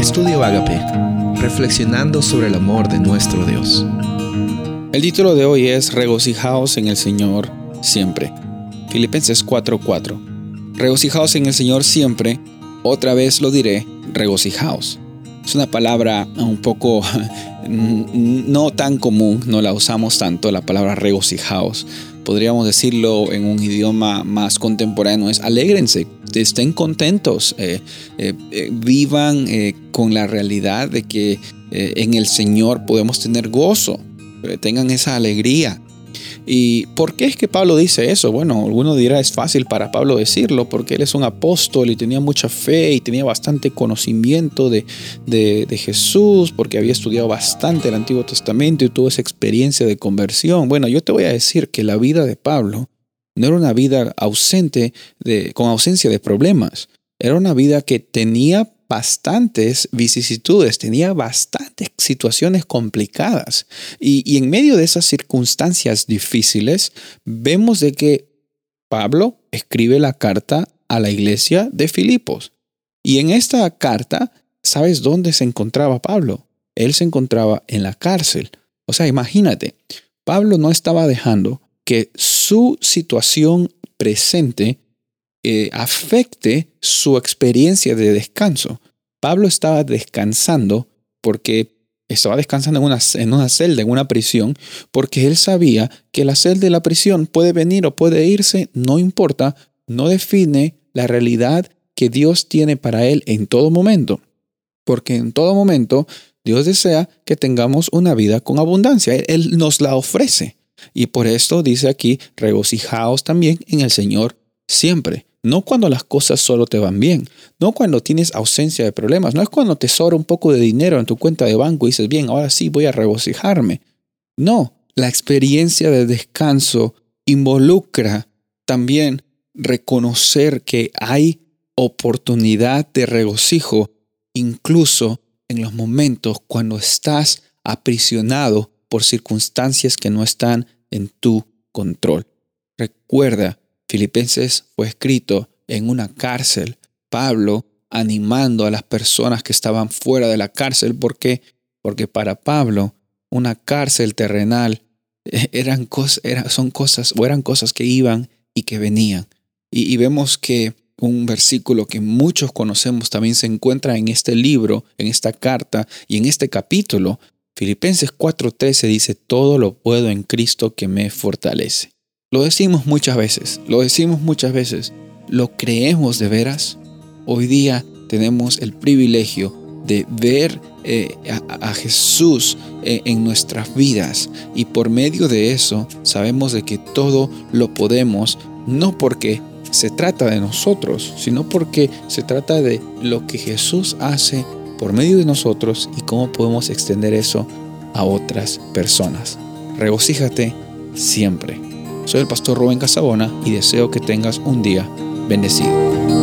Estudio Agape, reflexionando sobre el amor de nuestro Dios. El título de hoy es Regocijaos en el Señor siempre. Filipenses 4:4. Regocijaos en el Señor siempre, otra vez lo diré, regocijaos. Es una palabra un poco no tan común, no la usamos tanto, la palabra regocijaos. Podríamos decirlo en un idioma más contemporáneo, es alégrense, estén contentos, eh, eh, eh, vivan con la realidad de que en el Señor podemos tener gozo, tengan esa alegría. ¿Y por qué es que Pablo dice eso? Bueno, alguno dirá es fácil para Pablo decirlo porque él es un apóstol y tenía mucha fe y tenía bastante conocimiento de, de, de Jesús porque había estudiado bastante el Antiguo Testamento y tuvo esa experiencia de conversión. Bueno, yo te voy a decir que la vida de Pablo no era una vida ausente de, con ausencia de problemas. Era una vida que tenía bastantes vicisitudes, tenía bastantes situaciones complicadas. Y, en medio de esas circunstancias difíciles, vemos de que Pablo escribe la carta a la iglesia de Filipos. Y en esta carta, ¿sabes dónde se encontraba Pablo? Él se encontraba en la cárcel. O sea, imagínate, Pablo no estaba dejando que su situación presente eh, afecte su experiencia de descanso. Pablo estaba descansando porque estaba descansando en una, en una celda, en una prisión, porque él sabía que la celda de la prisión puede venir o puede irse, no importa, no define la realidad que Dios tiene para él en todo momento. Porque en todo momento Dios desea que tengamos una vida con abundancia. Él nos la ofrece. Y por esto dice aquí, regocijaos también en el Señor siempre. No cuando las cosas solo te van bien, no cuando tienes ausencia de problemas, no es cuando te sobra un poco de dinero en tu cuenta de banco y dices, bien, ahora sí voy a regocijarme. No, la experiencia de descanso involucra también reconocer que hay oportunidad de regocijo incluso en los momentos cuando estás aprisionado por circunstancias que no están en tu control. Recuerda, Filipenses fue escrito en una cárcel. Pablo animando a las personas que estaban fuera de la cárcel. ¿Por qué? Porque para Pablo una cárcel terrenal eran cosas, son cosas o eran cosas que iban y que venían. Y, y vemos que un versículo que muchos conocemos también se encuentra en este libro, en esta carta y en este capítulo, Filipenses 4:13 dice, todo lo puedo en Cristo que me fortalece. Lo decimos muchas veces, lo decimos muchas veces, lo creemos de veras. Hoy día tenemos el privilegio de ver eh, a, Jesús eh, en nuestras vidas y por medio de eso sabemos de que todo lo podemos, no porque se trata de nosotros, sino porque se trata de lo que Jesús hace por medio de nosotros y cómo podemos extender eso a otras personas. Regocíjate siempre. Soy el pastor Rubén Casabona y deseo que tengas un día bendecido.